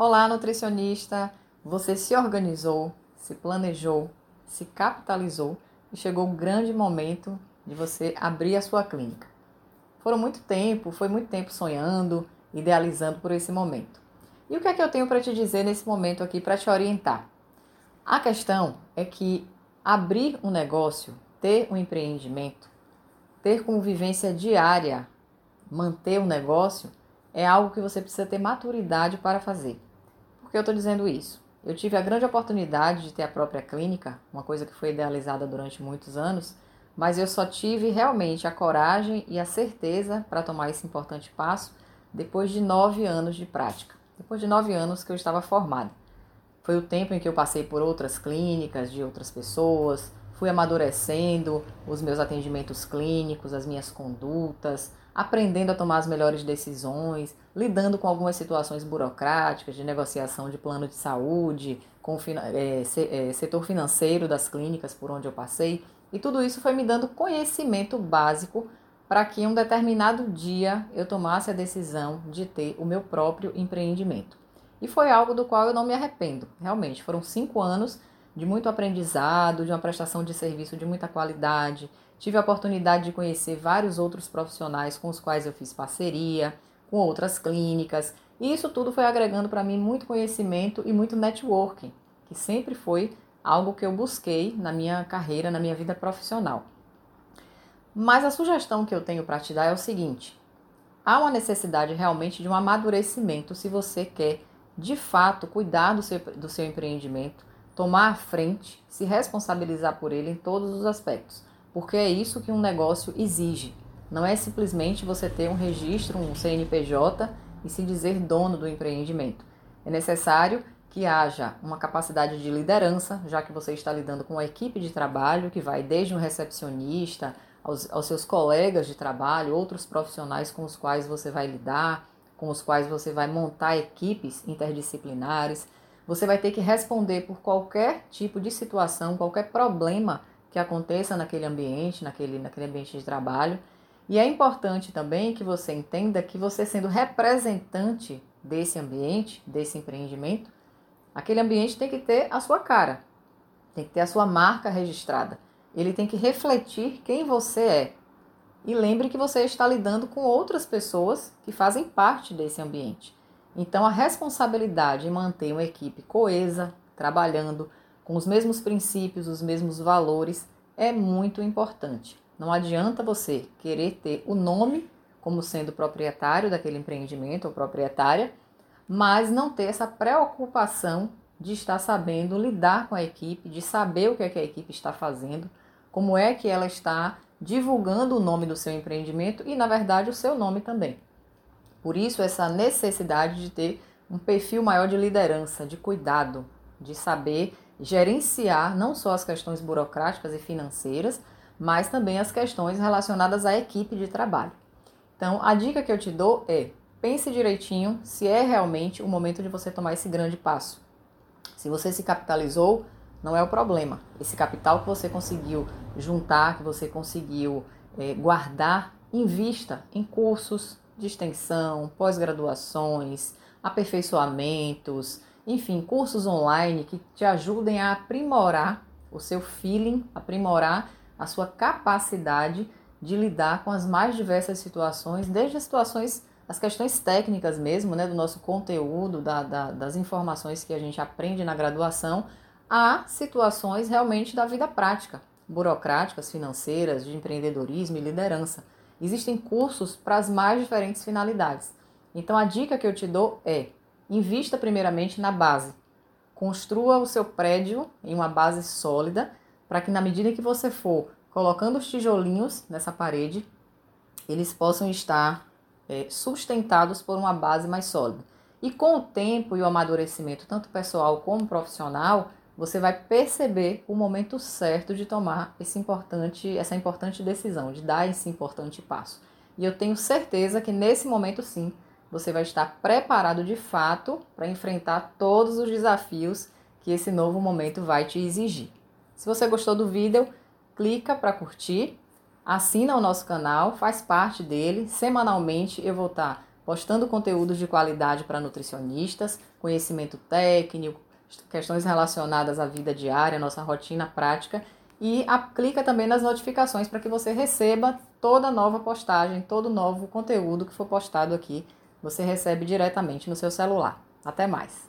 Olá, nutricionista! Você se organizou, se planejou, se capitalizou e chegou o grande momento de você abrir a sua clínica. Foram muito tempo, foi muito tempo sonhando, idealizando por esse momento. E o que é que eu tenho para te dizer nesse momento aqui para te orientar? A questão é que abrir um negócio, ter um empreendimento, ter como vivência diária, manter um negócio, é algo que você precisa ter maturidade para fazer. Por que eu estou dizendo isso? Eu tive a grande oportunidade de ter a própria clínica, uma coisa que foi idealizada durante muitos anos, mas eu só tive realmente a coragem e a certeza para tomar esse importante passo depois de nove anos de prática. Depois de nove anos que eu estava formada. Foi o tempo em que eu passei por outras clínicas de outras pessoas, fui amadurecendo os meus atendimentos clínicos, as minhas condutas, aprendendo a tomar as melhores decisões, lidando com algumas situações burocráticas de negociação de plano de saúde, com o é, é, setor financeiro das clínicas por onde eu passei. E tudo isso foi me dando conhecimento básico para que em um determinado dia eu tomasse a decisão de ter o meu próprio empreendimento. E foi algo do qual eu não me arrependo. Realmente, foram cinco anos de muito aprendizado, de uma prestação de serviço de muita qualidade, Tive a oportunidade de conhecer vários outros profissionais com os quais eu fiz parceria, com outras clínicas, e isso tudo foi agregando para mim muito conhecimento e muito networking, que sempre foi algo que eu busquei na minha carreira, na minha vida profissional. Mas a sugestão que eu tenho para te dar é o seguinte: há uma necessidade realmente de um amadurecimento se você quer, de fato, cuidar do seu, do seu empreendimento, tomar a frente, se responsabilizar por ele em todos os aspectos porque é isso que um negócio exige. Não é simplesmente você ter um registro, um CNPJ e se dizer dono do empreendimento. É necessário que haja uma capacidade de liderança, já que você está lidando com uma equipe de trabalho que vai desde um recepcionista aos, aos seus colegas de trabalho, outros profissionais com os quais você vai lidar, com os quais você vai montar equipes interdisciplinares. Você vai ter que responder por qualquer tipo de situação, qualquer problema que aconteça naquele ambiente, naquele, naquele ambiente de trabalho. E é importante também que você entenda que você sendo representante desse ambiente, desse empreendimento, aquele ambiente tem que ter a sua cara, tem que ter a sua marca registrada. Ele tem que refletir quem você é. E lembre que você está lidando com outras pessoas que fazem parte desse ambiente. Então, a responsabilidade em manter uma equipe coesa, trabalhando, com os mesmos princípios, os mesmos valores, é muito importante. Não adianta você querer ter o nome como sendo proprietário daquele empreendimento ou proprietária, mas não ter essa preocupação de estar sabendo lidar com a equipe, de saber o que, é que a equipe está fazendo, como é que ela está divulgando o nome do seu empreendimento e, na verdade, o seu nome também. Por isso, essa necessidade de ter um perfil maior de liderança, de cuidado, de saber gerenciar não só as questões burocráticas e financeiras, mas também as questões relacionadas à equipe de trabalho. Então, a dica que eu te dou é: pense direitinho se é realmente o momento de você tomar esse grande passo. Se você se capitalizou, não é o problema. Esse capital que você conseguiu juntar, que você conseguiu é, guardar, invista em cursos de extensão, pós-graduações, aperfeiçoamentos, enfim, cursos online que te ajudem a aprimorar o seu feeling, aprimorar a sua capacidade de lidar com as mais diversas situações, desde as situações, as questões técnicas mesmo, né, do nosso conteúdo, da, da, das informações que a gente aprende na graduação, a situações realmente da vida prática, burocráticas, financeiras, de empreendedorismo e liderança. Existem cursos para as mais diferentes finalidades. Então a dica que eu te dou é Invista primeiramente na base. Construa o seu prédio em uma base sólida, para que na medida que você for colocando os tijolinhos nessa parede, eles possam estar é, sustentados por uma base mais sólida. E com o tempo e o amadurecimento, tanto pessoal como profissional, você vai perceber o momento certo de tomar esse importante, essa importante decisão, de dar esse importante passo. E eu tenho certeza que nesse momento sim, você vai estar preparado de fato para enfrentar todos os desafios que esse novo momento vai te exigir. Se você gostou do vídeo, clica para curtir, assina o nosso canal, faz parte dele. Semanalmente eu vou estar postando conteúdos de qualidade para nutricionistas, conhecimento técnico, questões relacionadas à vida diária, nossa rotina prática e clica também nas notificações para que você receba toda nova postagem, todo novo conteúdo que for postado aqui, você recebe diretamente no seu celular. Até mais!